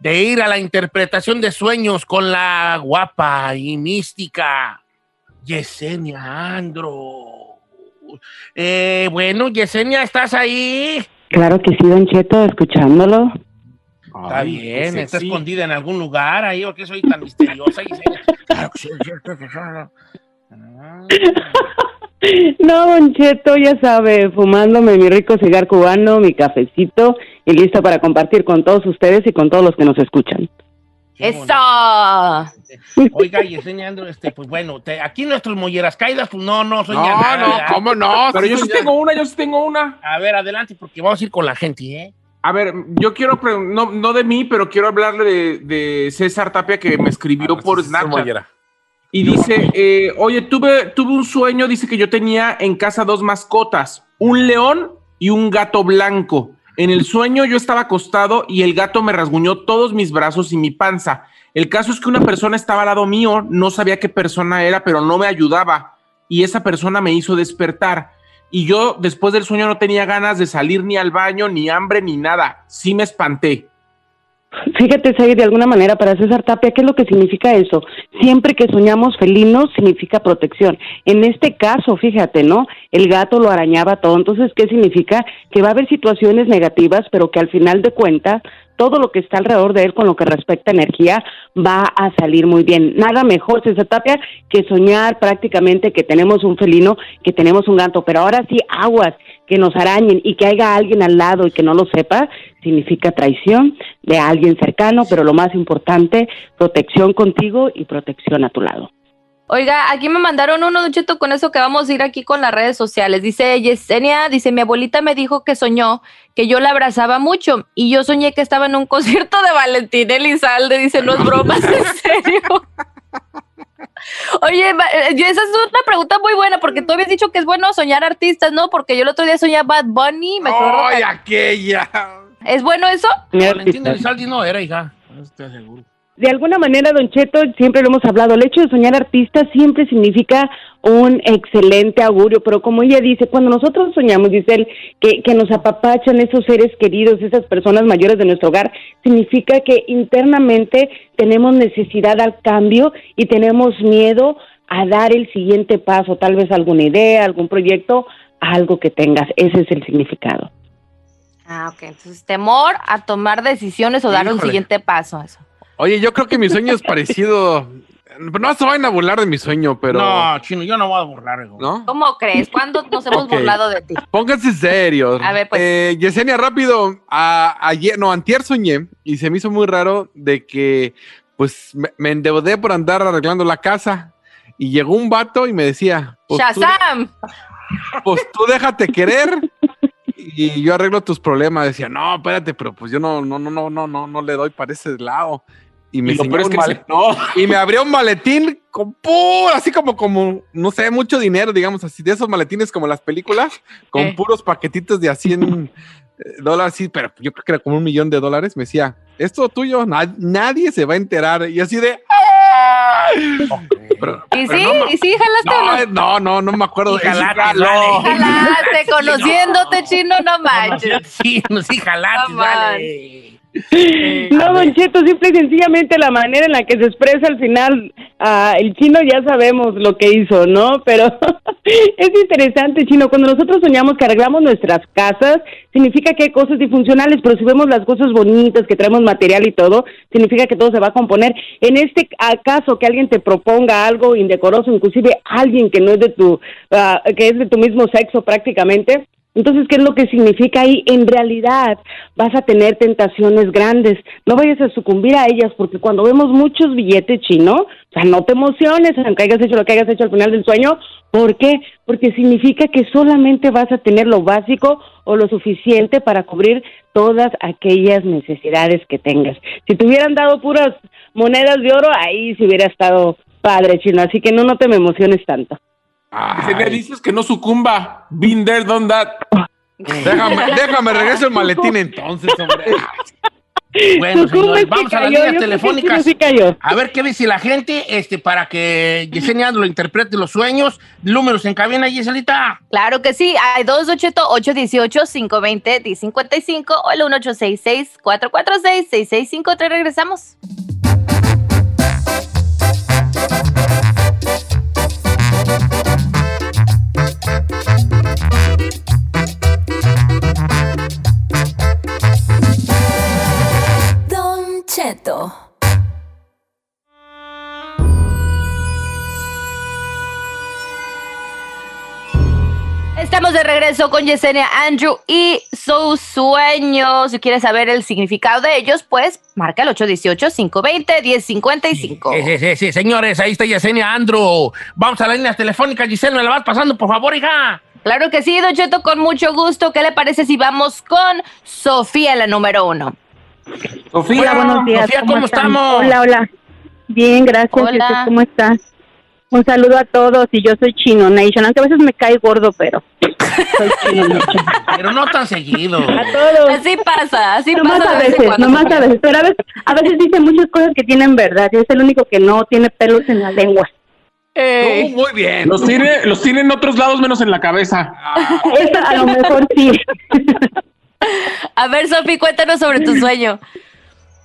de ir a la interpretación de sueños con la guapa y mística Yesenia Andro. Eh, bueno, Yesenia, ¿estás ahí? Claro que sí, Don Cheto, escuchándolo. Está bien, está escondida en algún lugar ahí, ¿o qué soy tan misteriosa, Yesenia? Claro que sí, es cierto que No, Don Cheto, ya sabe, fumándome mi rico cigar cubano, mi cafecito y listo para compartir con todos ustedes y con todos los que nos escuchan. ¡Eso! Oiga, y enseñando, este, pues bueno, aquí nuestros molleras caídas, pues no, no soy No, nada, no, ¿verdad? ¿cómo no? Pero yo sí tengo una, yo sí tengo una. A ver, adelante, porque vamos a ir con la gente, ¿eh? A ver, yo quiero, no, no de mí, pero quiero hablarle de, de César Tapia que me escribió por Snapchat. Y dice, eh, oye, tuve, tuve un sueño, dice que yo tenía en casa dos mascotas, un león y un gato blanco. En el sueño yo estaba acostado y el gato me rasguñó todos mis brazos y mi panza. El caso es que una persona estaba al lado mío, no sabía qué persona era, pero no me ayudaba. Y esa persona me hizo despertar. Y yo después del sueño no tenía ganas de salir ni al baño, ni hambre, ni nada. Sí me espanté. Fíjate, Said, de alguna manera para César Tapia, ¿qué es lo que significa eso? Siempre que soñamos felinos significa protección. En este caso, fíjate, ¿no? El gato lo arañaba todo. Entonces, ¿qué significa? Que va a haber situaciones negativas, pero que al final de cuentas, todo lo que está alrededor de él con lo que respecta a energía va a salir muy bien. Nada mejor, César Tapia, que soñar prácticamente que tenemos un felino, que tenemos un gato. Pero ahora sí, aguas, que nos arañen y que haya alguien al lado y que no lo sepa, significa traición de alguien cercano, pero lo más importante, protección contigo y protección a tu lado. Oiga, aquí me mandaron uno, Don Cheto, con eso que vamos a ir aquí con las redes sociales. Dice Yesenia, dice, mi abuelita me dijo que soñó que yo la abrazaba mucho y yo soñé que estaba en un concierto de Valentín Elizalde. Dice, no es broma, en serio. Oye, eh, esa es una pregunta muy buena porque tú habías dicho que es bueno soñar artistas, ¿no? Porque yo el otro día soñé a Bad Bunny, me. ¡Ay, que- aquella! ¿Es bueno eso? Valentín Elizalde no era, hija. No estoy seguro. De alguna manera, Don Cheto, siempre lo hemos hablado, el hecho de soñar artista siempre significa un excelente augurio, pero como ella dice, cuando nosotros soñamos, dice él, que, que nos apapachan esos seres queridos, esas personas mayores de nuestro hogar, significa que internamente tenemos necesidad al cambio y tenemos miedo a dar el siguiente paso, tal vez alguna idea, algún proyecto, algo que tengas. Ese es el significado. Ah, ok. Entonces, temor a tomar decisiones o dar un siguiente paso. Eso. Oye, yo creo que mi sueño es parecido. No se vayan a burlar de mi sueño, pero. No, chino, yo no voy a burlar, hijo. ¿No? ¿Cómo crees? ¿Cuándo nos hemos Ok. burlado de ti? Pónganse serios. A ver, pues. Eh, Yesenia, rápido. a- ayer, no, antier soñé y se me hizo muy raro de que, pues, me, me endeudé por andar arreglando la casa y llegó un vato y me decía, pues tú, ¡Shazam! pues tú déjate querer y yo arreglo tus problemas. Decía, no, espérate, pero pues yo no, no, no, no, no, no, no le doy para ese lado. Y me, Y lo enseñó peor es un que male- se- no. y me abrió un maletín con puro, así como, como, no sé, mucho dinero, digamos así, de esos maletines como las películas, con Eh. puros paquetitos de a 100 eh, dólares, sí, pero yo creo que era como un millón de dólares. Me decía, esto tuyo, na- nadie se va a enterar. Y así de. Pero- ¿Y pero sí? no ¿Y sí jalaste no? no, no, no, me acuerdo. Y jalaste. Jalaste, conociéndote, chino, no manches. Sí, sí, jalaste, No vale. No, Don Cheto, simple y sencillamente la manera en la que se expresa al final, ah, el chino ya sabemos lo que hizo, ¿no? Pero es interesante, chino, cuando nosotros soñamos que arreglamos nuestras casas, significa que hay cosas disfuncionales, pero si vemos las cosas bonitas, que traemos material y todo, significa que todo se va a componer. En este caso, que alguien te proponga algo indecoroso, inclusive alguien que no es de tu, ah, que es de tu mismo sexo prácticamente, entonces, ¿qué es lo que significa ahí? En realidad vas a tener tentaciones grandes. No vayas a sucumbir a ellas porque cuando vemos muchos billetes chinos, o sea, no te emociones aunque hayas hecho lo que hayas hecho al final del sueño. ¿Por qué? Porque significa que solamente vas a tener lo básico o lo suficiente para cubrir todas aquellas necesidades que tengas. Si te hubieran dado puras monedas de oro, ahí sí hubiera estado padre, chino. Así que no, no te me emociones tanto. Si le dices que no sucumba, been there, done that. Déjame, déjame, regreso el maletín entonces, hombre. Bueno, señores, vamos a las líneas telefónicas. A ver qué dice la gente, este, para que Yesenia lo interprete los sueños. Números en cabina, Yeselita. Claro que sí, hay 288-818-520-1055 o el 1866-446-6653. Regresamos. Estamos de regreso con Yesenia Andrew y sus sueños. Si quieres saber el significado de ellos, pues marca el 818-520-1055. Sí, sí, sí, señores, ahí está Yesenia Andrew. Vamos a las líneas telefónicas. Giselle, ¿me la vas pasando, por favor, hija? Claro que sí, Don Cheto, con mucho gusto. ¿Qué le parece si vamos con Sofía, la número uno? Sofía, hola, buenos días. Sofía, ¿cómo, estamos? Hola, hola. Bien, gracias. Hola. ¿Cómo estás? Un saludo a todos y yo soy Chino Nation, aunque a veces me cae gordo, pero soy Chino Nation. Pero no tan seguido. A todos. Así pasa, así Nomás pasa. a vez en veces, nomás Sofía. a veces, pero a veces, a veces dice muchas cosas que tienen verdad, y es el único que no tiene pelos en la lengua. Oh, muy bien. Los tiene, los tiene en otros lados menos en la cabeza. Eso a lo mejor sí. A ver, Sofía, cuéntanos sobre tu sueño.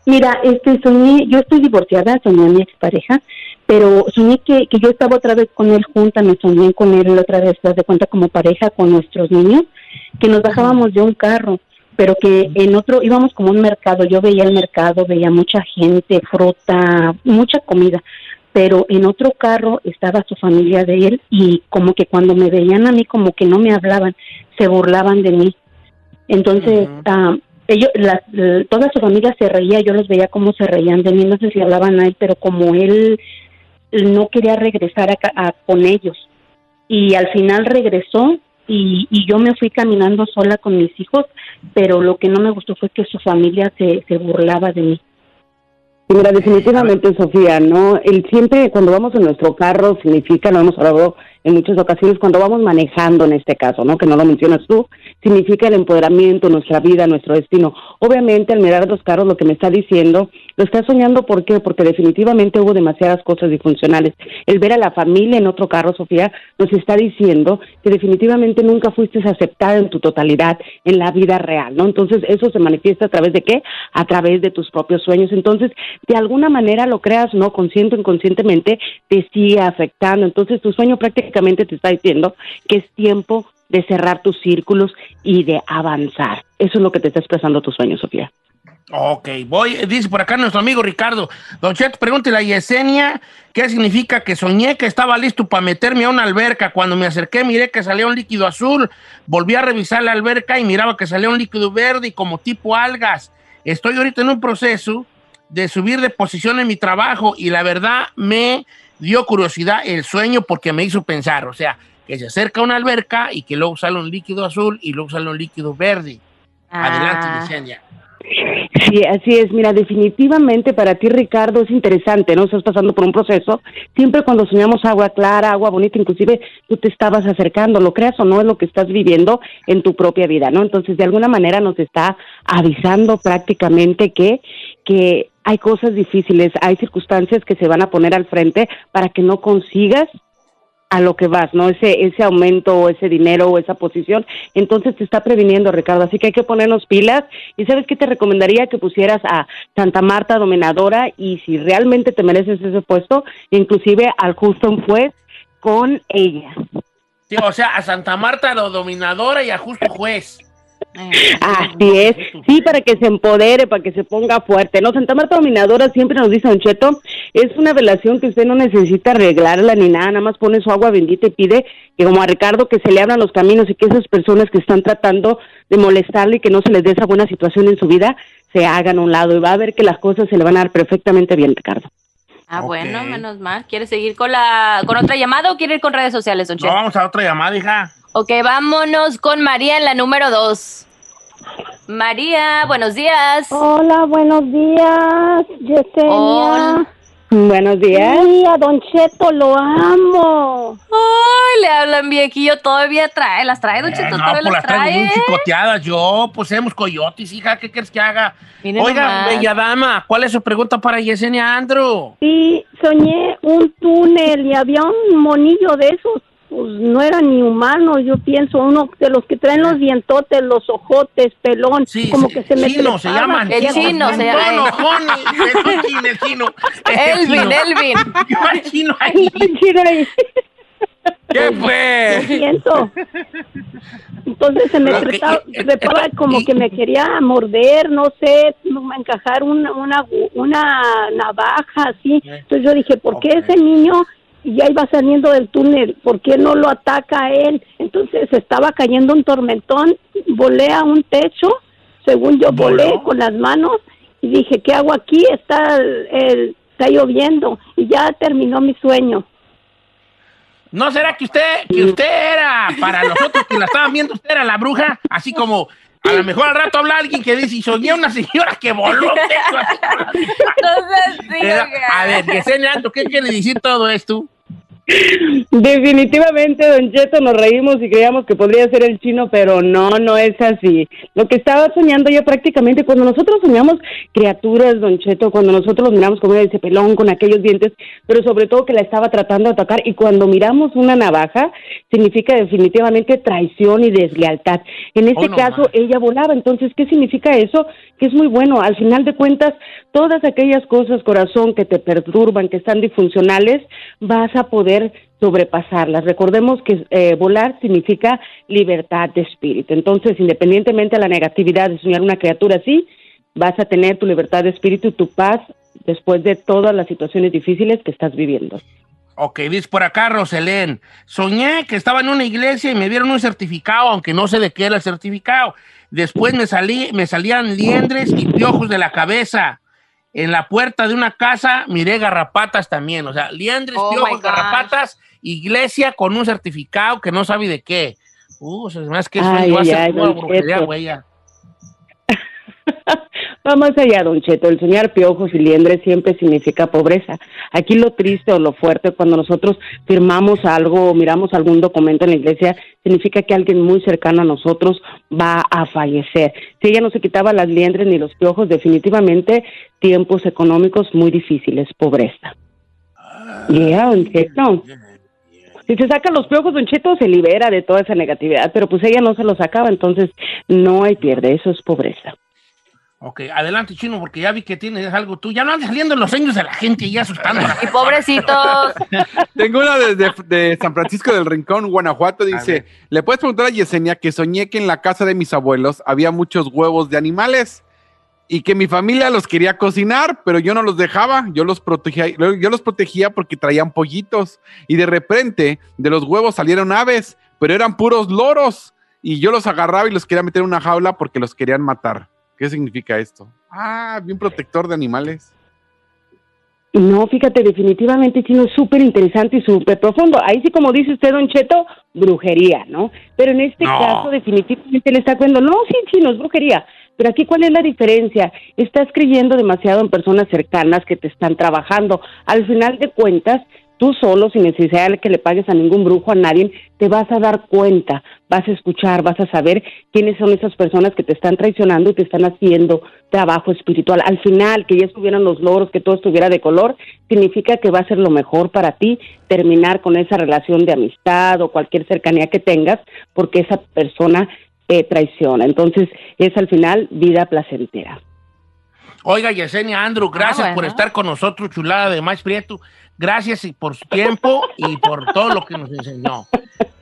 Mira, este, soñé, yo estoy divorciada, soñé a mi expareja, pero soñé que, que yo estaba otra vez con él junta, me soñé con él otra vez, das de cuenta, como pareja con nuestros niños, que nos bajábamos de un carro, pero que en otro íbamos como a un mercado, yo veía el mercado, veía mucha gente, fruta, mucha comida, pero en otro carro estaba su familia de él y como que cuando me veían a mí como que no me hablaban, se burlaban de mí. Entonces, ah, ellos, la- la- toda su familia se reía, yo los veía cómo se reían de mí, no sé si hablaban a él, pero como él no quería regresar a, a- con ellos. Y al final regresó y, y yo me fui caminando sola con mis hijos, pero lo que no me gustó fue que su familia se, se burlaba de mí. Mira, definitivamente, Sofía, ¿no? El siempre cuando vamos en nuestro carro significa, lo hemos hablado en muchas ocasiones, cuando vamos manejando en este caso, ¿no? Que no lo mencionas tú, significa el empoderamiento, nuestra vida, nuestro destino. Obviamente, al mirar los carros, lo que me está diciendo, lo está soñando, ¿por qué? Porque definitivamente hubo demasiadas cosas disfuncionales. El ver a la familia en otro carro, Sofía, nos está diciendo que definitivamente nunca fuiste aceptada en tu totalidad en la vida real, ¿no? Entonces, eso se manifiesta a través de qué? A través de tus propios sueños. Entonces, de alguna manera lo creas, ¿no? Consciente o inconscientemente, te sigue afectando. Entonces, tu sueño prácticamente te está diciendo que es tiempo de cerrar tus círculos y de avanzar. Eso es lo que te está expresando tu sueño, Sofía. Ok, voy, dice por acá nuestro amigo Ricardo. Don Cheto, pregúntele a Yesenia qué significa que soñé que estaba listo para meterme a una alberca. Cuando me acerqué miré que salía un líquido azul. Volví a revisar la alberca y miraba que salía un líquido verde y como tipo algas. Estoy ahorita en un proceso de subir de posición en mi trabajo y la verdad me dio curiosidad el sueño porque me hizo pensar, o sea, que se acerca una alberca y que luego sale un líquido azul y luego sale un líquido verde. Adelante, Ah. Yesenia. Sí, así es. Mira, definitivamente para ti, Ricardo, es interesante, ¿no? Estás pasando por un proceso. Siempre cuando soñamos agua clara, agua bonita, inclusive tú te estabas acercando, lo creas o no, es lo que estás viviendo en tu propia vida, ¿no? Entonces, de alguna manera nos está avisando prácticamente que, que hay cosas difíciles, hay circunstancias que se van a poner al frente para que no consigas a lo que vas, ¿no? Ese, ese aumento o ese dinero o esa posición. Entonces te está previniendo, Ricardo. Así que hay que ponernos pilas. Y sabes qué te recomendaría que pusieras a Santa Marta dominadora y si realmente te mereces ese puesto, inclusive al justo juez con ella. Sí, o sea, a Santa Marta, dominadora y a justo juez. Así es, sí, para que se empodere, para que se ponga fuerte. No, Santa Marta Dominadora siempre nos dice Don Cheto, es una relación que usted no necesita arreglarla ni nada, nada más pone su agua bendita y pide que como a Ricardo que se le abran los caminos y que esas personas que están tratando de molestarle y que no se les dé esa buena situación en su vida, se hagan a un lado y va a ver que las cosas se le van a dar perfectamente bien, Ricardo. Ah, bueno, menos mal. ¿Quieres seguir con la con otra llamada o quiere ir con redes sociales, Don No, vamos a otra llamada, hija. Ok, vámonos con María en la número dos. María, buenos días. Hola, buenos días, Yesenia. Buenos días. Sí, a Don Cheto lo amo. Ay, le hablan viejillo, todavía trae, las trae, Don Cheto, Eh, no, todavía pues las las traigo trae. muy chicoteadas yo. Pues somos coyotes, hija. ¿Qué quieres que haga? Miren Oiga, nomás. bella dama, ¿cuál es su pregunta para Yesenia Andrew? Sí, soñé un túnel y había un monillo de esos. Pues no era ni humano, yo pienso, uno de los que traen los dientotes, los ojotes, pelón, Sí, como sí, que se me chino, se llaman. El chino, se llama. Un chino, el chino. El Elvin. Elvin. ¿Qué chino ahí? Chino ahí. ¿Qué fue? Siento. Entonces se me eh, trepaba eh, como que me quería morder, no sé, encajar una, una, una navaja así. Entonces yo dije, ¿por qué ese niño ya iba saliendo del túnel? ¿Por qué no lo ataca a él? Entonces estaba cayendo un tormentón, volé a un techo, según yo volé ¿Voló? con las manos y dije, ¿qué hago aquí? Está, el- el- está lloviendo y ya terminó mi sueño. ¿No será que usted, que usted era, para nosotros que la estaban viendo, usted era la bruja? Así como, a lo mejor al rato habla alguien que dice, y soñé una señora que voló. Entonces, sí, Era- oiga. a ver, Yesenia Andrew, ¿qué quiere decir todo esto? Definitivamente, Don Cheto, nos reímos y creíamos que podría ser el chino, pero no, no es así. Lo que estaba soñando yo prácticamente, cuando nosotros soñamos criaturas, Don Cheto, cuando nosotros los miramos como ese pelón con aquellos dientes, pero sobre todo que la estaba tratando de atacar, y cuando miramos una navaja, significa definitivamente traición y deslealtad. En este Oh, no caso, ella volaba, entonces, ¿qué significa eso? Que es muy bueno. Al final de cuentas, todas aquellas cosas, corazón, que te perturban, que están disfuncionales, vas a poder sobrepasarlas. Recordemos que eh, volar significa libertad de espíritu. Entonces, independientemente de la negatividad de soñar una criatura así, vas a tener tu libertad de espíritu y tu paz después de todas las situaciones difíciles que estás viviendo. Ok, dice por acá Roselén. Soñé que estaba en una iglesia y me dieron un certificado, aunque no sé de qué era el certificado. Después me, salí, me salían liendres y piojos de la cabeza. En la puerta de una casa miré garrapatas también. O sea, liendres, Oh, piojos, garrapatas, iglesia con un certificado que no sabe de qué. Uh, me hace que eso Ay, va a ay, ser ay, brujería, güey. ya. Va más allá, don Cheto. El soñar piojos y liendres siempre significa pobreza. Aquí lo triste o lo fuerte cuando nosotros firmamos algo o miramos algún documento en la iglesia significa que alguien muy cercano a nosotros va a fallecer. Si ella no se quitaba las liendres ni los piojos, definitivamente tiempos económicos muy difíciles, pobreza. Yeah, don Cheto. Si se saca los piojos, Don Cheto se libera de toda esa negatividad, pero pues ella no se los sacaba, entonces no hay pierde, eso es pobreza. Ok, adelante, chino, porque ya vi que tienes algo tú. Ya no andes saliendo en los sueños de la gente y ya asustando. Y pobrecitos. Tengo una desde de San Francisco del Rincón, Guanajuato. Dice. Le puedes preguntar a Yesenia que soñé que en la casa de mis abuelos había muchos huevos de animales y que mi familia los quería cocinar, pero yo no los dejaba. Yo los protegía, yo los protegía porque traían pollitos y de repente de los huevos salieron aves, pero eran puros loros y yo los agarraba y los quería meter en una jaula porque los querían matar. ¿Qué significa esto? Ah, bien protector de animales. No, fíjate, definitivamente chino es súper interesante y súper profundo. Ahí sí, como dice usted, Don Cheto, brujería, ¿no? Pero en este No. caso, definitivamente le está cuendo, no, sí, chino, es brujería. Pero aquí, ¿cuál es la diferencia? Estás creyendo demasiado en personas cercanas que te están trabajando. Al final de cuentas, tú solo, sin necesidad de que le pagues a ningún brujo, a nadie, te vas a dar cuenta, vas a escuchar, vas a saber quiénes son esas personas que te están traicionando y te están haciendo trabajo espiritual. Al final, que ya estuvieran los loros, que todo estuviera de color, significa que va a ser lo mejor para ti terminar con esa relación de amistad o cualquier cercanía que tengas, porque esa persona eh, traiciona. Entonces, es al final vida placentera. Oiga, Yesenia Andrew, gracias Ah, bueno. por estar con nosotros, chulada de Maíz Prieto. Gracias y por su tiempo y por todo lo que nos enseñó.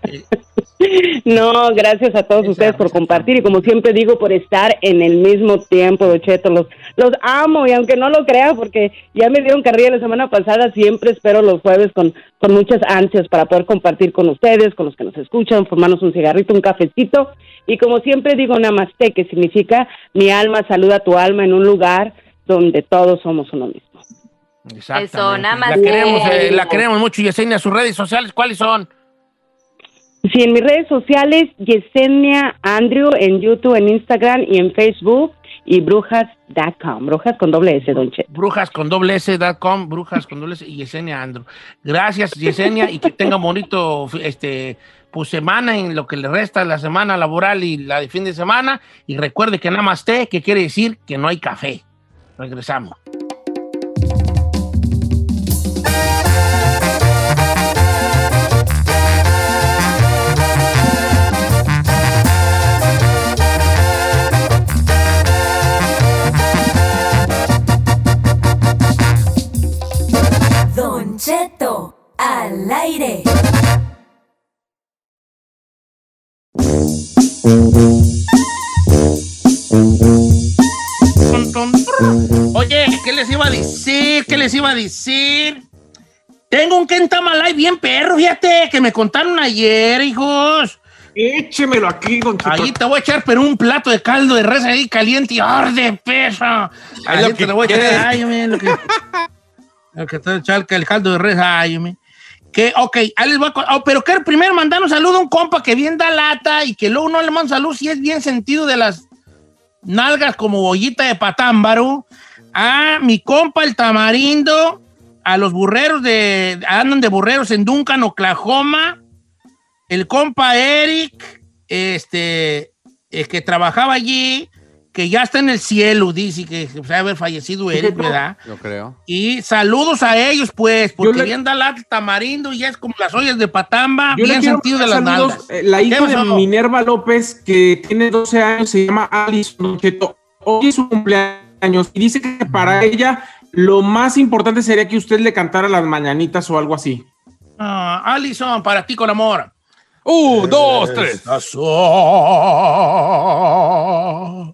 Eh, No, gracias a todos ustedes por compartir y como siempre digo, por estar en el mismo tiempo. Los, los amo y aunque no lo crea, porque ya me dieron carrilla la semana pasada, siempre espero los jueves con, con muchas ansias para poder compartir con ustedes, con los que nos escuchan, formarnos un cigarrito, un cafecito. Y como siempre digo, namaste, que significa mi alma saluda a tu alma en un lugar donde todos somos uno mismo. Exactamente. Eso, nada más La que- queremos, eh, la queremos mucho, Yesenia. Sus redes sociales, ¿cuáles son? Sí, en mis redes sociales, Yesenia Andrew, en YouTube, en Instagram y en Facebook, y brujas.com, brujas con doble S, don Che. Brujas con doble S.com, brujas con doble S y Yesenia Andrew. Gracias, Yesenia, y que tenga bonito este, pues, semana en lo que le resta la semana laboral y la de fin de semana. Y recuerde que nada más té, que quiere decir que no hay café. Regresamos. Al aire. Oye, ¿qué les iba a decir? ¿Qué les iba a decir? Tengo un Kentamalay bien perro, fíjate, que me contaron ayer, hijos. Échemelo aquí, don Cheto. Ahí te voy a echar, pero un plato de caldo de res ahí caliente y ¡arde peso! Ahí te lo voy a echar. Ay, hombre, lo que, lo que te echar el caldo de res, ay, hombre. Que, ok, ahí les voy a oh, pero que primero mandar un saludo a un compa que bien da lata y que luego no le manda salud si es bien sentido de las nalgas como bollita de patámbaro. A mi compa el tamarindo, a los burreros de, andan de burreros en Duncan, Oklahoma. El compa Eric, este, que trabajaba allí, que ya está en el cielo, dice que se debe haber fallecido Eric, ¿verdad? Yo creo. Y saludos a ellos, pues, porque le- bien da lata el tamarindo y es como las ollas de patamba, Yo le bien quiero sentido de las saludos, nalgas. eh, La hija ¿Qué de? Minerva López, que tiene 12 años, se llama Alice Don Cheto. Hoy es su cumpleaños y dice que para ella lo más importante sería que usted le cantara las mañanitas o algo así. Ah, Alison, para ti con amor. Uh, dos, tres. Estas son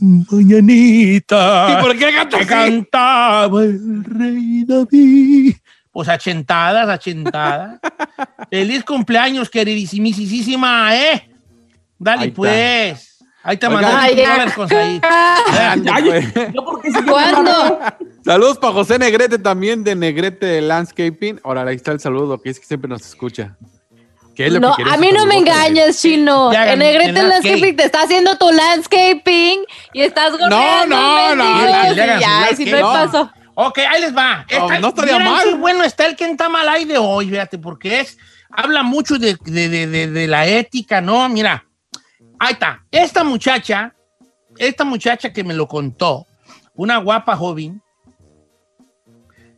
Mañanita. ¿Y por qué canta que cantaba el rey David. Pues achentadas, achentadas. Feliz cumpleaños, queridísimísima, ¿eh? Dale, Ahí está. pues. Ahí te Oiga. mandé Ay, 20 ya. dólares ahí. Pues. ¿yo por qué se ¿Cuándo? Saludos para José Negrete también de Negrete Landscaping. Ahora ahí está el saludo, que es que siempre nos escucha. ¿Qué es lo No, que quieres a mí no me engañes, chino. Ya, En Negrete en Landscaping te está haciendo tu landscaping y estás no, no, su ya, si no paso. Ok, ahí les va. No, no estaría mal. qué bueno está el Kentamalay de hoy, fíjate, porque es, habla mucho de, de- de- de- de la ética, ¿no? Mira, ahí está. Esta muchacha, esta muchacha que me lo contó, una guapa joven,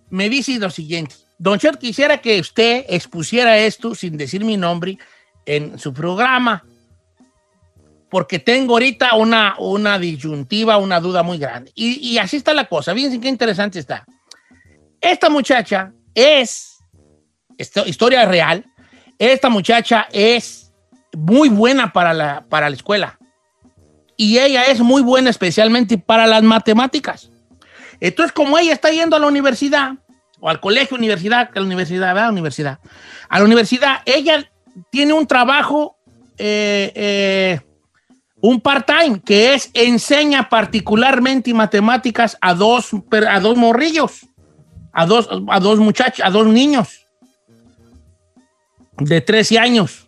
me dice lo siguiente. Don Chet, quisiera que usted expusiera esto sin decir mi nombre en su programa, porque tengo ahorita una, una disyuntiva, una duda muy grande. Y, y así está la cosa. Fíjense qué interesante está. Esta muchacha es, historia real, esta muchacha es muy buena para la, para la escuela. Y ella es muy buena especialmente para las matemáticas. Entonces, como ella está yendo a la universidad, o al colegio, universidad, a la universidad, ¿verdad? Universidad. A la universidad, ella tiene un trabajo, eh, eh, un part-time, que es enseña particularmente matemáticas a dos, a dos morrillos, a dos, a dos muchachos, a dos niños de 13 años.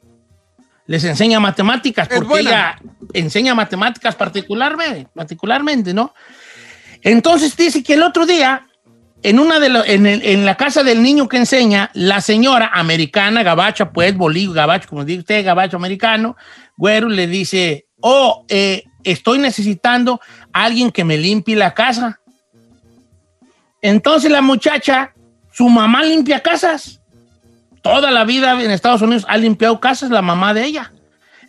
Les enseña matemáticas, Es porque buena. ella enseña matemáticas particularmente, particularmente, ¿no? Entonces dice que el otro día, en, una de lo- en, el- en la casa del niño que enseña, la señora americana, gabacha, pues, bolillo, gabacho, como dice usted, gabacho americano, güero, le dice, oh, eh, estoy necesitando a alguien que me limpie la casa. Entonces la muchacha, su mamá limpia casas. Toda la vida en Estados Unidos ha limpiado casas la mamá de ella.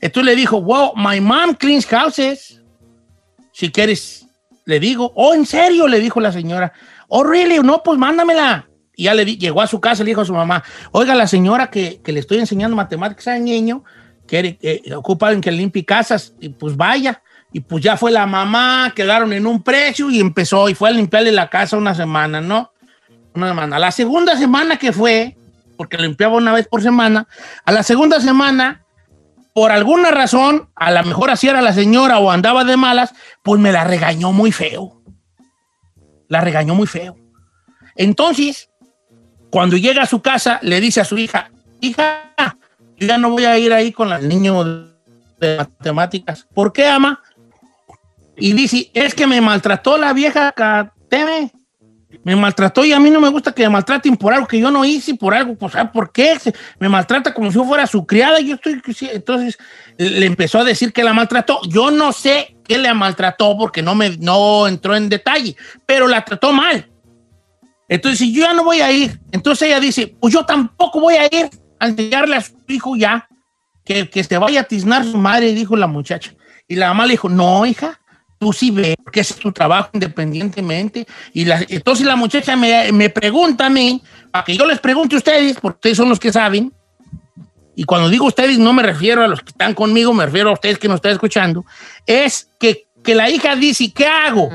Entonces le dijo, wow, my mom cleans houses. Si quieres, le digo, oh, ¿en serio? Le dijo la señora. Oh, really? No, pues mándamela. Y ya le llegó a su casa le dijo a su mamá, oiga, la señora que, que le estoy enseñando matemáticas al niño, quiere, eh, ocupa en que limpie casas. Y pues vaya. Y pues ya fue la mamá, quedaron en un precio y empezó y fue a limpiarle la casa una semana, ¿no? Una semana. La segunda semana que fue, porque limpiaba una vez por semana, a la segunda semana, por alguna razón, a lo mejor así era la señora o andaba de malas, pues me la regañó muy feo. La regañó muy feo. Entonces, cuando llega a su casa, le dice a su hija, hija, yo ya no voy a ir ahí con el niño de matemáticas. ¿Por qué, ama? Y dice, es que me maltrató la vieja Cateme. Me maltrató y a mí no me gusta que me maltraten por algo que yo no hice, por algo, pues, ¿sabe por qué? Me maltrata como si yo fuera su criada. Yo estoy, entonces le empezó a decir que la maltrató. Yo no sé qué le maltrató porque no me no entró en detalle, pero la trató mal. Entonces, yo ya no voy a ir. Entonces ella dice, pues yo tampoco voy a ir a enseñarle a su hijo ya que, que se vaya a tiznar su madre, dijo la muchacha. Y la mamá le dijo, no, hija, tú sí ves, porque es tu trabajo independientemente. Y la, entonces la muchacha me, me, pregunta a mí, para que yo les pregunte a ustedes, porque ustedes son los que saben, y cuando digo ustedes no me refiero a los que están conmigo, me refiero a ustedes que nos están escuchando, es que, que la hija dice, ¿qué hago?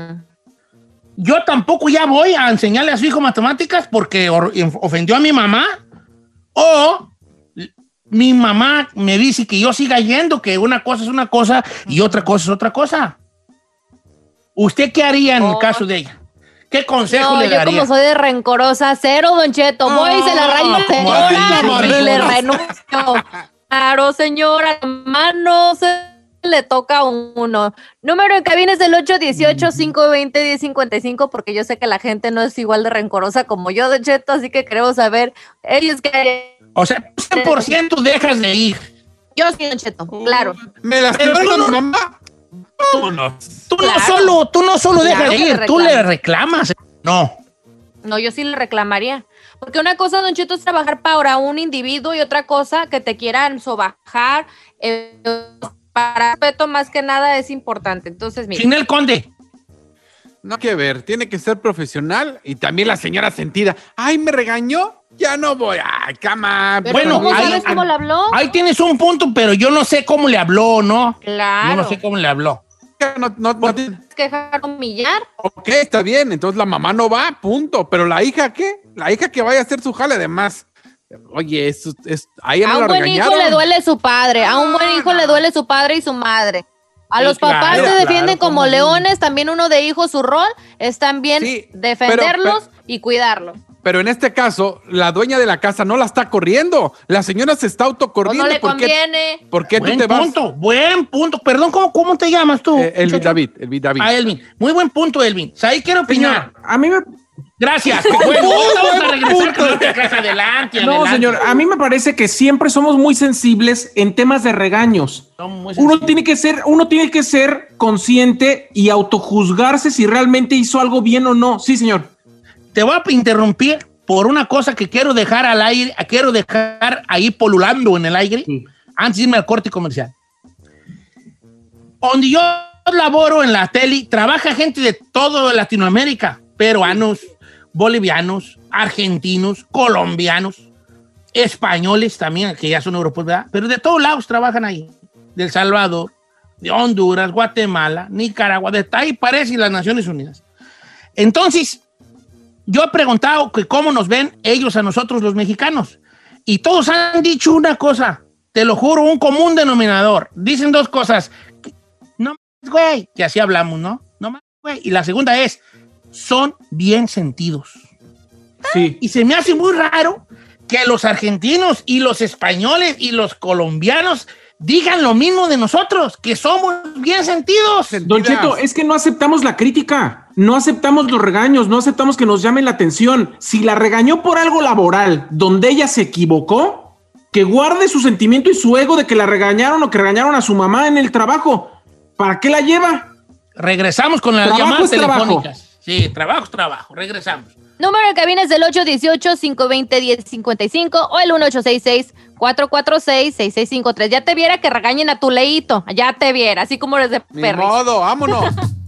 Yo tampoco ya voy a enseñarle a su hijo matemáticas porque ofendió a mi mamá, o mi mamá me dice que yo siga yendo, que una cosa es una cosa y otra cosa es otra cosa. ¿Usted qué haría en el caso de ella? ¿Qué consejo le daría? Yo como soy de rencorosa, cero, Don Cheto, voy y se la rayo señora y le renuncio. Claro, señora, mano se le toca a uno. Número en cabina es el 818-520-1055 porque yo sé que la gente no es igual de rencorosa como yo, Don Cheto, así que queremos saber ellos qué O sea, 100% dejas de ir. Yo sí, Don Cheto, claro. Me las no, mamá. Tú no, solo, tú no solo dejas de ir, tú le reclamas. No. No, yo sí le reclamaría. Porque una cosa, Don Cheto, es trabajar para un individuo y otra cosa que te quieran sobajar. Eh, para respeto, más que nada, es importante. Entonces, mira. Sin el conde. No hay que ver, tiene que ser profesional y también la señora sentida. Ay, me regañó, ya no voy. Ay, cama. Bueno, ahí, cómo le habló? Ahí tienes un punto, pero yo no sé cómo le habló, ¿no? Claro. Yo no sé cómo le habló no, no, no que dejar humillar. Ok, está bien, entonces la mamá no va, punto. Pero la hija, ¿qué? La hija que vaya a hacer su jale, además. Oye, es, es, ahí a un buen hijo le duele su padre, a un buen hijo le duele su padre y su madre. A los papás se defienden como leones, también uno de hijo, su rol es también defenderlos y cuidarlos. Pero en este caso, la dueña de la casa no la está corriendo. La señora se está autocorriendo. Pues no le conviene. ¿Por qué buen tú te vas? punto, buen punto. Perdón, ¿cómo, cómo te llamas tú? Eh, Elvin David, Elvin David. Ah, Elvin. Muy buen punto, Elvin. ¿Sabes quiero opinar? a mí me... Gracias. bueno, vamos a regresar con casa adelante. No, señor, a mí me parece que siempre somos muy sensibles en temas de regaños. Uno tiene que ser, uno tiene que ser consciente y autojuzgarse si realmente hizo algo bien o no. Sí, señor. Te voy a interrumpir por una cosa que quiero dejar al aire, quiero dejar ahí polulando en el aire, antes de irme al corte comercial. Donde yo laboro en la tele, trabaja gente de toda Latinoamérica, peruanos, bolivianos, argentinos, colombianos, españoles también, que ya son europeos, ¿verdad? Pero de todos lados trabajan ahí. De El Salvador, de Honduras, Guatemala, Nicaragua, de ahí parece las Naciones Unidas. Entonces, yo he preguntado que cómo nos ven ellos a nosotros los mexicanos. Y todos han dicho una cosa, te lo juro, un común denominador. Dicen dos cosas. No más, güey, que así hablamos, ¿no? No más, güey. Y la segunda es, son bien sentidos. Sí. Y se me hace muy raro que los argentinos y los españoles y los colombianos digan lo mismo de nosotros, que somos bien sentidos. Don Cheto, es que no aceptamos la crítica, no aceptamos los regaños, no aceptamos que nos llamen la atención. Si la regañó por algo laboral donde ella se equivocó, que guarde su sentimiento y su ego de que la regañaron o que regañaron a su mamá en el trabajo. ¿Para qué la lleva? Regresamos con las llamadas telefónicas. Sí, trabajo es trabajo. Regresamos. Número de cabina es del 818-520-1055 o el 1866-446-6653. Ya te viera que regañen a tu leito. Ya te viera, así como eres de perro. modo, vámonos.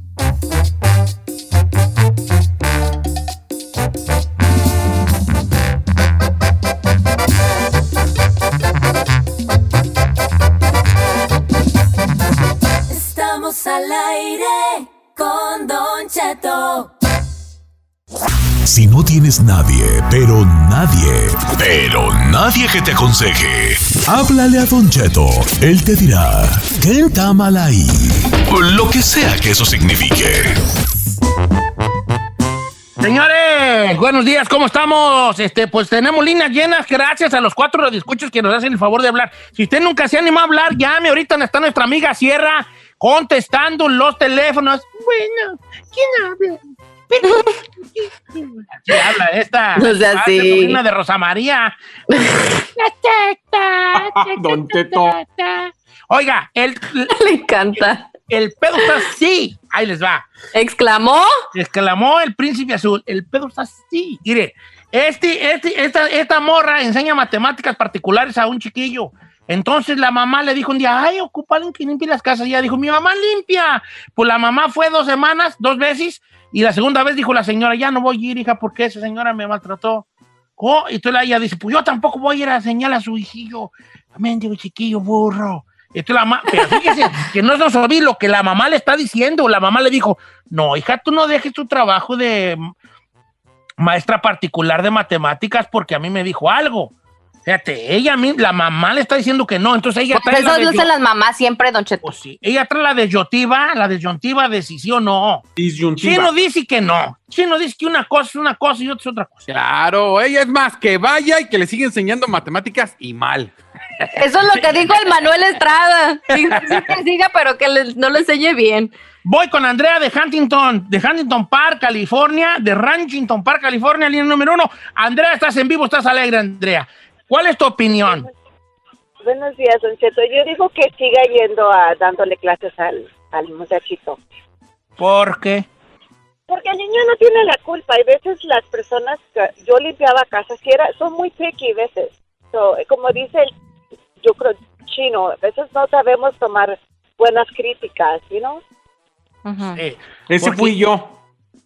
al aire con Don Cheto. Si no tienes nadie, pero nadie, pero nadie que te aconseje, háblale a Don Cheto. Él te dirá, ¿qué está mal ahí? Lo que sea que eso signifique. Señores, buenos días, ¿cómo estamos? Este, pues tenemos líneas llenas gracias a los cuatro radioescuchos que nos hacen el favor de hablar. Si usted nunca se anima a hablar, llame. Ahorita está nuestra amiga Sierra contestando los teléfonos. Bueno, ¿quién habla? ¿Quién habla esta? No sea así. sobrina de Rosa María. Don Teto. Oiga, el, Le encanta. el pedo está así. Ahí les va. ¿Exclamó? exclamó el príncipe azul. El pedo está así. Mire, este, este, esta, esta morra enseña matemáticas particulares a un chiquillo. Entonces la mamá le dijo un día, ay, ocupa alguien que limpie las casas. Y ella dijo, mi mamá limpia. Pues la mamá fue dos semanas, dos veces, y la segunda vez dijo la señora, ya no voy a ir, hija, porque esa señora me maltrató. Oh, y entonces ella dice, pues yo tampoco voy a ir a enseñar a su hijillo. Amén, digo, chiquillo, burro. Entonces la mamá, pero fíjese que no nos oí lo que la mamá le está diciendo. La mamá le dijo, no, hija, tú no dejes tu trabajo de maestra particular de matemáticas porque a mí me dijo algo. Fíjate, ella, a mí- la mamá le está diciendo que no, entonces ella Por trae la eso hacen las mamás siempre, Don Cheto. Pues sí, ella trae la desyuntiva, la desyuntiva de si sí o no. Disyuntiva. Chino dice que no. Chino dice que una cosa es una cosa y otra es otra cosa. Claro, ella es más que vaya y que le sigue enseñando matemáticas y mal. Eso es lo que dijo el Manuel Estrada. Sí, sí que siga, pero que le- no le enseñe bien. Voy con Andrea de Huntington, de Huntington Park, California, de Ranchington Park, California, línea número uno. Andrea, estás en vivo, estás alegre, Andrea. ¿Cuál es tu opinión? Buenos días, Don Cheto. Yo digo que siga yendo a dándole clases al, al muchachito. ¿Por qué? Porque el niño no tiene la culpa. Hay veces las personas, que yo limpiaba casas, que era, son muy picky veces. So, como dice el, yo creo, chino, a veces no sabemos tomar buenas críticas, you know? Eh, Ese porque fui yo.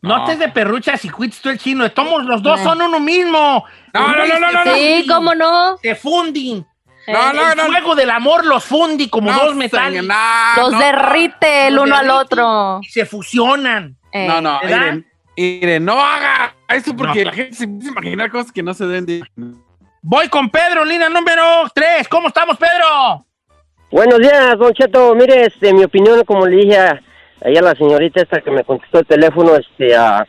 No te de perruchas y cuites tú el chino. Tomos, los dos son uno mismo. No, no, no, no, no, no. Sí, cómo no. Se funden. No, no, el no. fuego del amor los fundi como No, dos metales. señor, no, Los no, derrite el uno al otro. Y se fusionan. Eh, No, no, miren, miren, no haga eso porque No. la gente se empieza a imaginar cosas que no se deben de... Voy con Pedro, línea número 3. ¿Cómo estamos, Pedro? Buenos días, Don Cheto. Mire, este, mi opinión, como le dije a, ahí a la señorita esta que me contestó el teléfono, este, ah,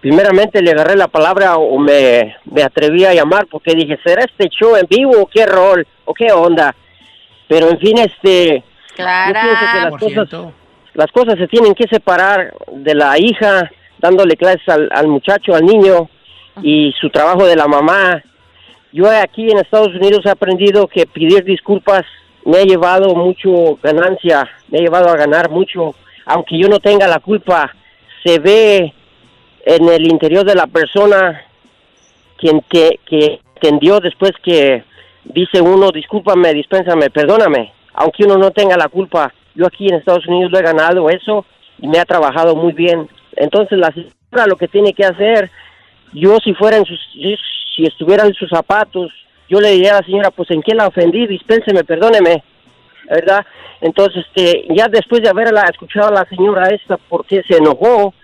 primeramente le agarré la palabra o me, me atreví a llamar porque dije, ¿será este show en vivo o qué rol o qué onda? Pero en fin, este, Clara. Yo pienso que las cosas- las cosas se tienen que separar de la hija, dándole clases al, al muchacho, al niño, y su trabajo de la mamá. Yo aquí en Estados Unidos he aprendido que pedir disculpas me ha llevado mucho ganancia, me ha llevado a ganar mucho, aunque yo no tenga la culpa, se ve en el interior de la persona quien que, que entendió después que dice uno, discúlpame, dispénsame, perdóname, aunque uno no tenga la culpa. Yo aquí en Estados Unidos lo he ganado eso y me ha trabajado muy bien. Entonces la señora lo que tiene que hacer, yo si fuera en sus, si estuviera en sus zapatos, yo le diría a la señora, pues en qué la ofendí, dispénseme, perdóneme, ¿verdad? Entonces, este, ya después de haberla escuchado a la señora esta porque se enojó,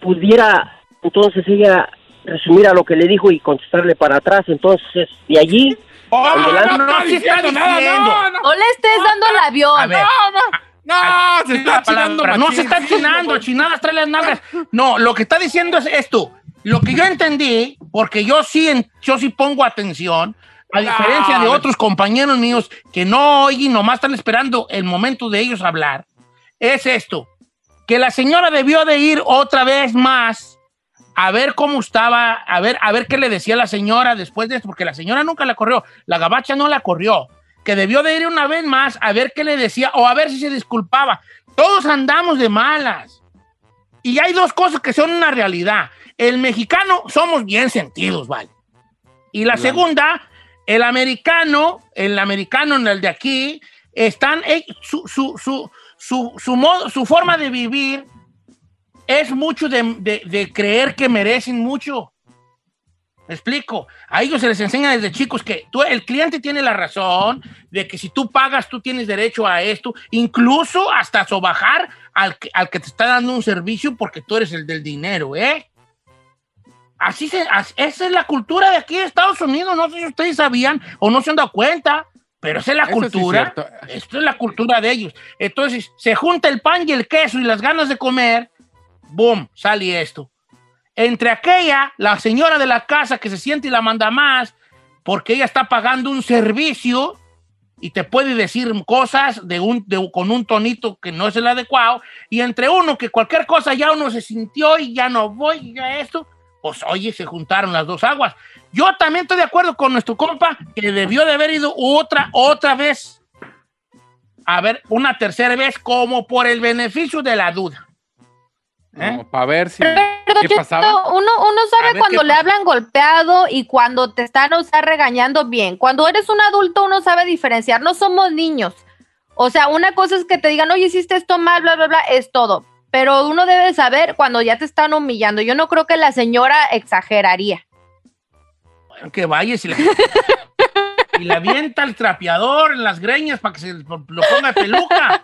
pudiera entonces ella resumir a lo que le dijo y contestarle para atrás. Entonces, de allí, Oh, no, no, está diciendo nada, no, no. No le estés dando el avión. No, se está chinando. No se está chinando, chinadas trae las nalgas. No, lo que está diciendo es esto. Lo que yo entendí, porque yo sí, yo sí pongo atención, a diferencia de No. otros compañeros míos que no oyen, nomás están esperando el momento de ellos hablar, es esto, que la señora debió de ir otra vez más a ver cómo estaba, a ver, a ver qué le decía la señora después de esto, porque la señora nunca la corrió, la gabacha no la corrió, que debió de ir una vez más a ver qué le decía o a ver si se disculpaba. Todos andamos de malas. Y hay dos cosas que son una realidad. El mexicano somos bien sentidos, ¿vale? Y la segunda, el americano, el americano en el de aquí, están, eh, su, su, su, su, su modo, su forma de vivir es mucho de, de- creer que merecen mucho. ¿Me explico? A ellos se les enseña desde chicos que tú, el cliente tiene la razón de que si tú pagas, tú tienes derecho a esto, incluso hasta sobajar al, al que te está dando un servicio porque tú eres el del dinero, ¿eh? Así se, esa es la cultura de aquí de Estados Unidos. No sé si ustedes sabían o no se han dado cuenta, pero esa es la Eso sí es cultura. Esto es la cultura de ellos. Entonces, se junta el pan y el queso y las ganas de comer, boom, sale esto. entre aquella, la señora de la casa que se siente y la manda más, porque ella está pagando un servicio y te puede decir cosas de un, de- con un tonito que no es el adecuado, y entre uno que cualquier cosa ya uno se sintió y ya no voy, ya esto, pues oye, se juntaron las dos aguas. Yo también estoy de acuerdo con nuestro compa que debió de haber ido otra, otra vez, a ver, una tercera vez, como por el beneficio de la duda. ¿Eh? Para ver si. Pero, ¿Qué pasaba? Uno, uno sabe cuando ¿qué le pasa? hablan golpeado y cuando te están, o sea, regañando bien. Cuando eres un adulto, uno sabe diferenciar. No somos niños. O sea, una cosa es que te digan, oye, hiciste esto mal, bla, bla, bla, es todo. Pero uno debe saber cuando ya te están humillando. Yo no creo que la señora exageraría. Bueno, que vayas y la, y la avienta el trapeador en las greñas para que se lo ponga peluca.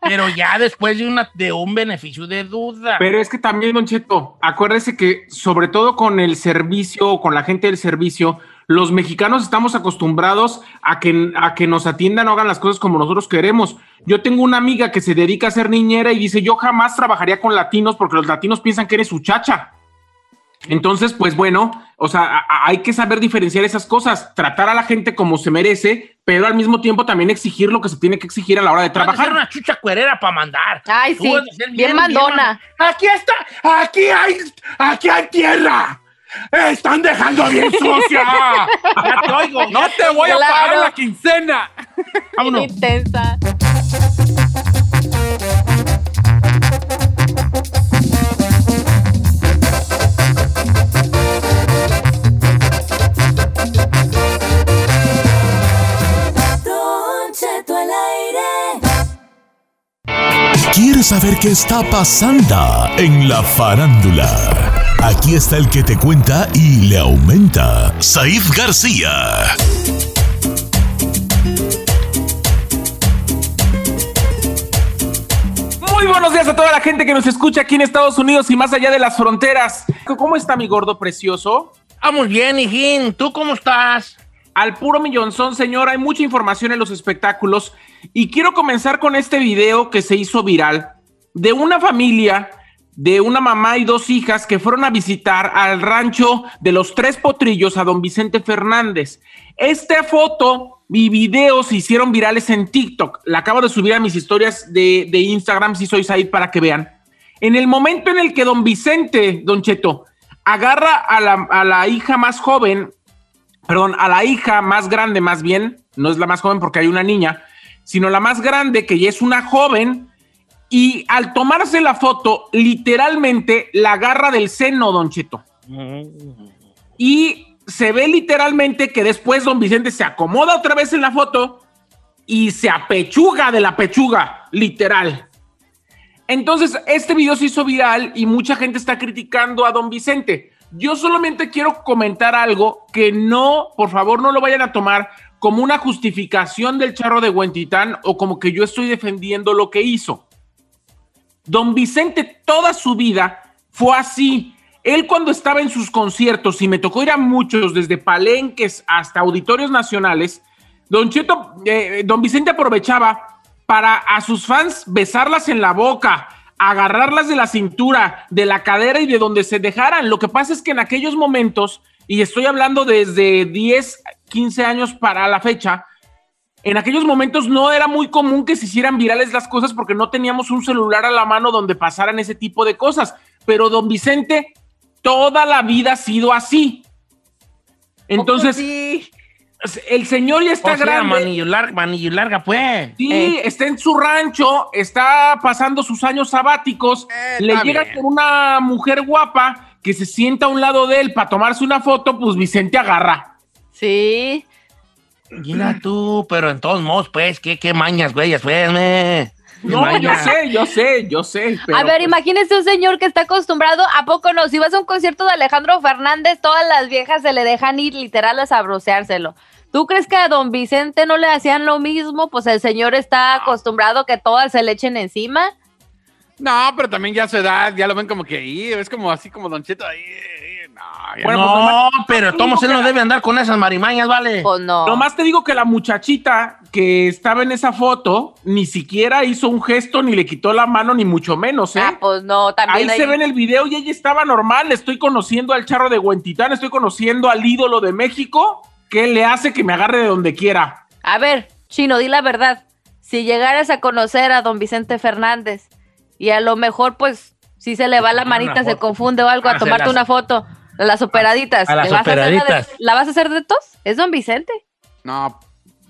Pero ya después de, una, de un beneficio de duda. Pero es que también, Don Cheto, acuérdese que sobre todo con el servicio, con la gente del servicio, los mexicanos estamos acostumbrados a que, a que nos atiendan o hagan las cosas como nosotros queremos. Yo tengo una amiga que se dedica a ser niñera y dice, yo jamás trabajaría con latinos porque los latinos piensan que eres su chacha. Entonces, pues bueno, o sea, hay que saber diferenciar esas cosas, tratar a la gente como se merece, pero al mismo tiempo también exigir lo que se tiene que exigir a la hora de ser trabajar. una chucha cuerera para mandar. Ay, sí, bien mandona. Aquí está, aquí hay, aquí hay tierra. Están dejando bien sucia. ya te oigo. No te voy a Claro. pagar la quincena. Vámonos. Intensa. ¿Quieres saber qué está pasando en la farándula? Aquí está el que te cuenta y le aumenta, Saif García. Muy buenos días a toda la gente que nos escucha aquí en Estados Unidos y más allá de las fronteras. ¿Cómo está mi gordo precioso? Vamos bien, hijín. ¿Tú cómo estás? Al puro millonzón, señor, hay mucha información en los espectáculos y quiero comenzar con este video que se hizo viral de una familia de una mamá y dos hijas que fueron a visitar al rancho de los Tres Potrillos a don Vicente Fernández. Esta foto y video se hicieron virales en TikTok. La acabo de subir a mis historias de, de Instagram si sois ahí para que vean. En el momento en el que don Vicente, don Cheto, agarra a a la hija más joven, perdón, a la hija más grande más bien, no es la más joven porque hay una niña, sino la más grande que ya es una joven y al tomarse la foto, literalmente la agarra del seno, don Cheto. Y se ve literalmente que después don Vicente se acomoda otra vez en la foto y se apechuga de la pechuga, literal. Entonces, este video se hizo viral y mucha gente está criticando a don Vicente. Yo solamente quiero comentar algo que no, por favor, no lo vayan a tomar como una justificación del charro de Huentitán o como que yo estoy defendiendo lo que hizo. Don Vicente toda su vida fue así. Él cuando estaba en sus conciertos, y me tocó ir a muchos, desde palenques hasta auditorios nacionales, Don eh, Don Vicente aprovechaba para a sus fans besarlas en la boca, agarrarlas de la cintura, de la cadera y de donde se dejaran. Lo que pasa es que en aquellos momentos, y estoy hablando desde 10, 15 años para la fecha, en aquellos momentos no era muy común que se hicieran virales las cosas porque no teníamos un celular a la mano donde pasaran ese tipo de cosas. Pero don Vicente toda la vida ha sido así. Entonces, el señor ya está O sea, grande. manillo larga, manillo larga, pues. Sí, está en su rancho, está pasando sus años sabáticos, le está llega bien. con una mujer guapa que se sienta a un lado de él para tomarse una foto, pues Vicente agarra. Sí. Mira tú, pero en todos modos, pues, qué, qué mañas, güey, pues, me. No, yo sé, yo sé, yo sé. pero, a ver, pues, imagínese un señor que está acostumbrado, ¿a poco no? Si vas a un concierto de Alejandro Fernández, todas las viejas se le dejan ir literal a sabroseárselo. ¿Tú crees que a don Vicente no le hacían lo mismo? Pues el señor está acostumbrado que todas se le echen encima. No, pero también ya a su edad, ya lo ven como que ahí, es como así como Don Cheto ahí. ahí, No, Bueno, no. pues, pero Tomás él no debe andar con esas marimañas, ¿vale? Pues no. Nomás te digo que la muchachita que estaba en esa foto ni siquiera hizo un gesto, ni le quitó la mano, ni mucho menos, ¿eh? Ah, pues no, Ahí también. se ve en el video y ella estaba normal. Estoy conociendo al charro de Huentitán, estoy conociendo al ídolo de México. ¿Qué le hace que me agarre de donde quiera? A ver, Chino, di la verdad. Si llegaras a conocer a don Vicente Fernández y a lo mejor, pues, si se le va la manita, se confunde o algo, a Ah, tomarte las- una foto, a las operaditas. a las ¿le vas de- operaditas. ¿La vas a hacer de tos? Es don Vicente. No,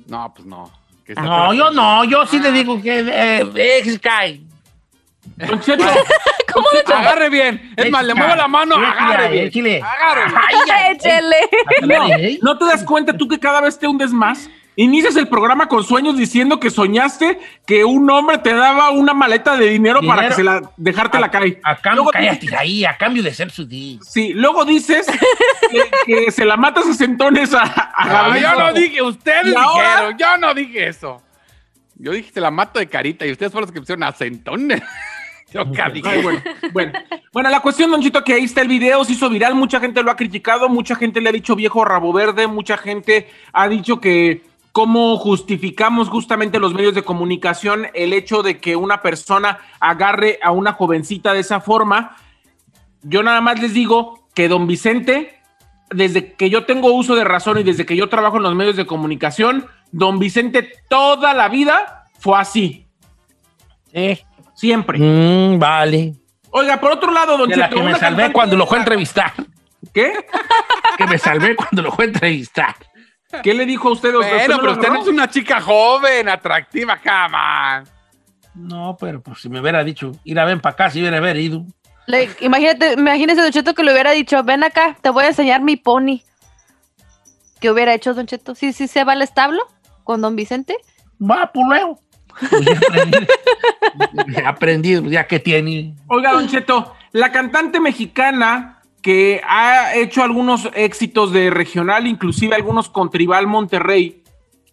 no, pues no. No, yo no, yo sí le digo que eh, ex Sky. Don. Agarre bien. Es más, le muevo la mano, agarre bien. Chile. Agarre. Ay, ay. ¿no te das cuenta tú que cada vez te hundes más? Inicias el programa con sueños diciendo que soñaste que un hombre te daba una maleta de dinero, para que se la dejarte la cae. A cambio, Luego cállate ahí, a cambio de ser su di. Sí, luego dices que, que se la matas a centones a, a No, Gabriel yo no dije, ustedes dijeron, yo no dije eso. Yo dije, te la mato de carita y ustedes fueron los que pusieron nunca dije. Ay, bueno, bueno. Bueno, la cuestión, Don Chito, que ahí está el video, se hizo viral, mucha gente lo ha criticado, mucha gente le ha dicho viejo rabo verde, mucha gente ha dicho que cómo justificamos justamente los medios de comunicación el hecho de que una persona agarre a una jovencita de esa forma. Yo nada más les digo que don Vicente, desde que yo tengo uso de razón y desde que yo trabajo en los medios de comunicación, don Vicente toda la vida fue así, Sí. Siempre. Mm, vale. Oiga, por otro lado, don De la Cheto, que me salvé cuando lo fue a entrevistar. ¿Qué? Que me salvé cuando lo fue a entrevistar. ¿Qué le dijo a usted? ¿Usted Bueno, no pero usted no es una chica joven, atractiva, cama. No, pero pues si me hubiera dicho, ir a ven para acá, si hubiera haber ido. Le- imagínate, imagínese, Don Cheto, que le hubiera dicho, ven acá, te voy a enseñar mi pony. ¿Qué hubiera hecho, Don Cheto? ¿Sí, sí se va al establo con Don Vicente? Va, pues luego. Pues ya aprendí. Pues, ya que tiene. Oiga, Don Cheto, la cantante mexicana que ha hecho algunos éxitos de regional, inclusive algunos con Tribal Monterrey,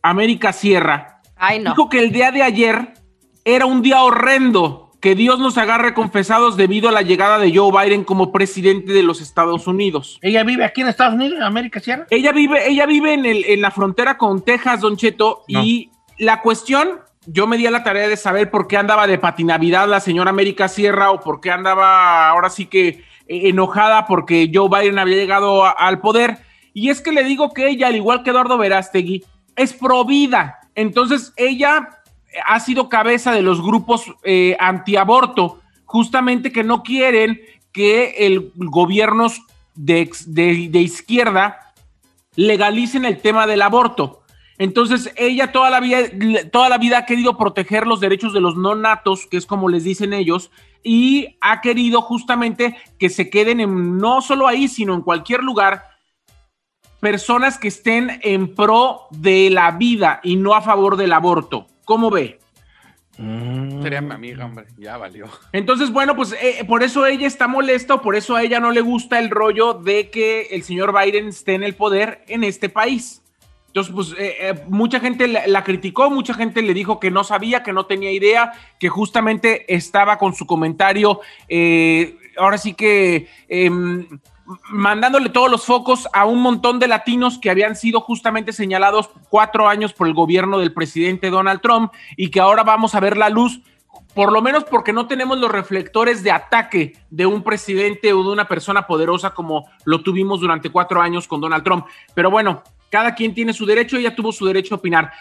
América Sierra, Ay, no. dijo que el día de ayer era un día horrendo, que Dios nos agarre confesados debido a la llegada de Joe Biden como presidente de los Estados Unidos. Ella vive aquí en Estados Unidos, en América Sierra. Ella vive, ella vive en, el- en la frontera con Texas, Don Cheto, No. y la cuestión, yo me di a la tarea de saber por qué andaba de patinavidad la señora América Sierra o por qué andaba ahora sí que eh, enojada porque Joe Biden había llegado al poder. Y es que le digo que ella, al igual que Eduardo Verástegui, es pro vida. Entonces ella ha sido cabeza de los grupos eh, antiaborto, justamente que no quieren que el gobiernos de izquierda legalicen el tema del aborto. Entonces, ella toda la, vida, toda la vida ha querido proteger los derechos de los no natos, que es como les dicen ellos, y ha querido justamente que se queden en, no solo ahí, sino en cualquier lugar, personas que estén en pro de la vida y no a favor del aborto. ¿Cómo ve? Sería mi amiga, hombre. Ya valió. Entonces, bueno, pues eh, por eso ella está molesta por eso a ella no le gusta el rollo de que el señor Biden esté en el poder en este país. Entonces, pues eh, eh, mucha gente la, la criticó, mucha gente le dijo que no sabía, que no tenía idea, que justamente estaba con su comentario, eh, ahora sí que em, mandándole todos los focos a un montón de latinos que habían sido justamente señalados cuatro años por el gobierno del presidente Donald Trump y que ahora vamos a ver la luz por lo menos porque no tenemos los reflectores de ataque de un presidente o de una persona poderosa como lo tuvimos durante cuatro años con Donald Trump. Pero bueno, cada quien tiene su derecho, ella tuvo su derecho a opinar.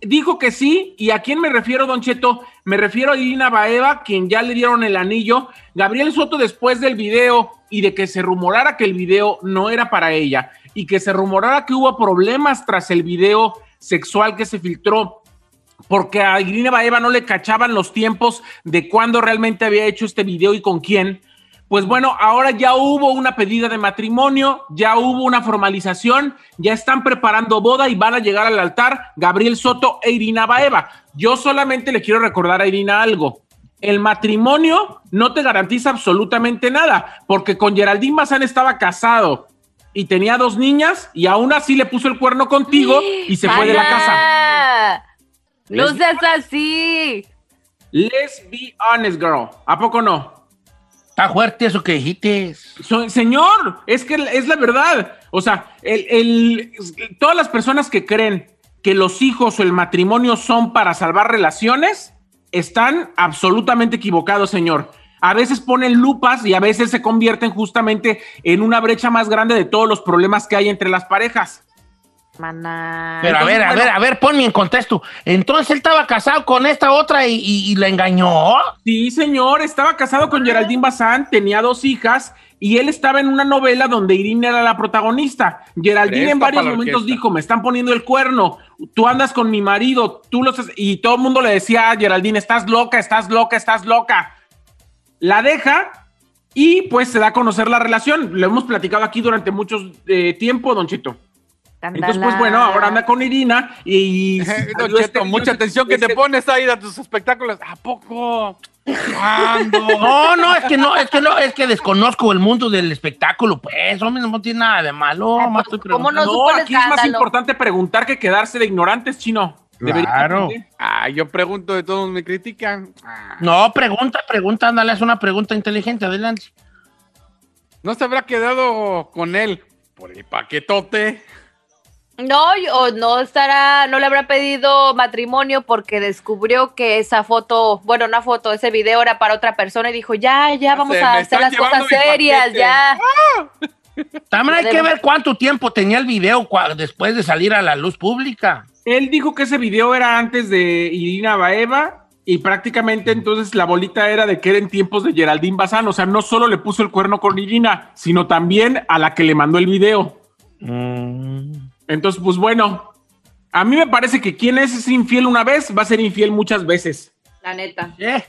Dijo que sí, y a quién me refiero, Don Cheto, me refiero a Irina Baeva, quien ya le dieron el anillo. Gabriel Soto, después del video y de que se rumorara que el video no era para ella y que se rumorara que hubo problemas tras el video sexual que se filtró porque a Irina Baeva no le cachaban los tiempos de cuándo realmente había hecho este video y con quién. Pues bueno, ahora ya hubo una pedida de matrimonio, ya hubo una formalización, ya están preparando boda y van a llegar al altar Gabriel Soto e Irina Baeva. Yo solamente le quiero recordar a Irina algo. El matrimonio no te garantiza absolutamente nada, porque con Geraldine Bazán estaba casado y tenía dos niñas y aún así le puso el cuerno contigo y se fue de la casa. No seas así. Let's be honest, girl. ¿A poco no? Está fuerte eso que dijiste. Señor, es que es la verdad. O sea, el, el- todas las personas que creen que los hijos o el matrimonio son para salvar relaciones, están absolutamente equivocados, señor. A veces ponen lupas y a veces se convierten justamente en una brecha más grande de todos los problemas que hay entre las parejas. Maná. Pero a ver, a ver, a ver, ponme en contexto. Entonces él estaba casado con esta otra y, y- y la engañó. Sí, señor, estaba casado con Geraldine Bazán, tenía dos hijas y él estaba en una novela donde Irina era la protagonista. Geraldine en varios momentos dijo, me están poniendo el cuerno, tú andas con mi marido, tú los... Y todo el mundo le decía a Geraldine, estás loca, estás loca, estás loca. La deja y pues se da a conocer la relación. Lo hemos platicado aquí durante mucho eh, tiempo, Don Chito. Entonces, pues bueno, ahora anda con Irina y... Salió Cheto, este- mucha atención que te este- pones a ir a tus espectáculos. ¿A poco? ¿Cuándo? No, no, es que no, es que no, es que desconozco el mundo del espectáculo, pues, hombre, no tiene nada de malo. más estoy ¿Cómo no aquí es más importante preguntar que quedarse de ignorantes, chino. Claro. aprender. Ah, yo pregunto de todos me critican. Ah, No, pregunta, pregunta, ándale, haz una pregunta inteligente, adelante. ¿No se habrá quedado con él por el paquetote? No, o no estará, no le habrá pedido matrimonio porque descubrió que esa foto, bueno, una foto, ese video era para otra persona y dijo, ya, ya, vamos se a hacer las cosas serias, ya. También hay que ver cuánto tiempo tenía el video después de salir a la luz pública. Él dijo que ese video era antes de Irina Baeva y prácticamente entonces la bolita era de que era en tiempos de Geraldine Bazán. O sea, no solo le puso el cuerno con Irina, sino también a la que le mandó el video. Entonces, pues bueno, a mí me parece que quien es infiel una vez va a ser infiel muchas veces. La neta. ¿Eh?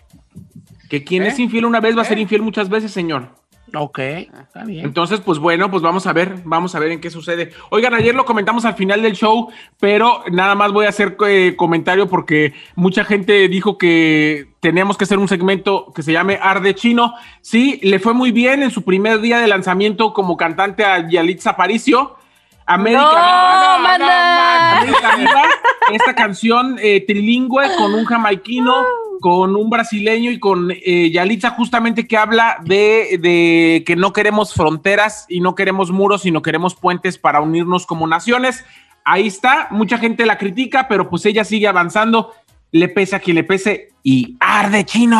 Que quien ¿Eh? es infiel una vez va a ser infiel muchas veces, señor. Ok, está bien. Entonces, pues bueno, pues vamos a ver, vamos a ver en qué sucede. Oigan, ayer lo comentamos al final del show, pero nada más voy a hacer eh, comentario porque mucha gente dijo que teníamos que hacer un segmento que se llame Arde Chino. Sí, le fue muy bien en su primer día de lanzamiento como cantante a Yalitza Aparicio. América No, Viva, manda. América Viva, esta canción eh, trilingüe con un jamaiquino, con un brasileño y con eh, Yalitza justamente que habla de, de que no queremos fronteras y no queremos muros, sino queremos puentes para unirnos como naciones. Ahí está, mucha gente la critica, pero pues ella sigue avanzando, le pese a quien le pese y arde chino.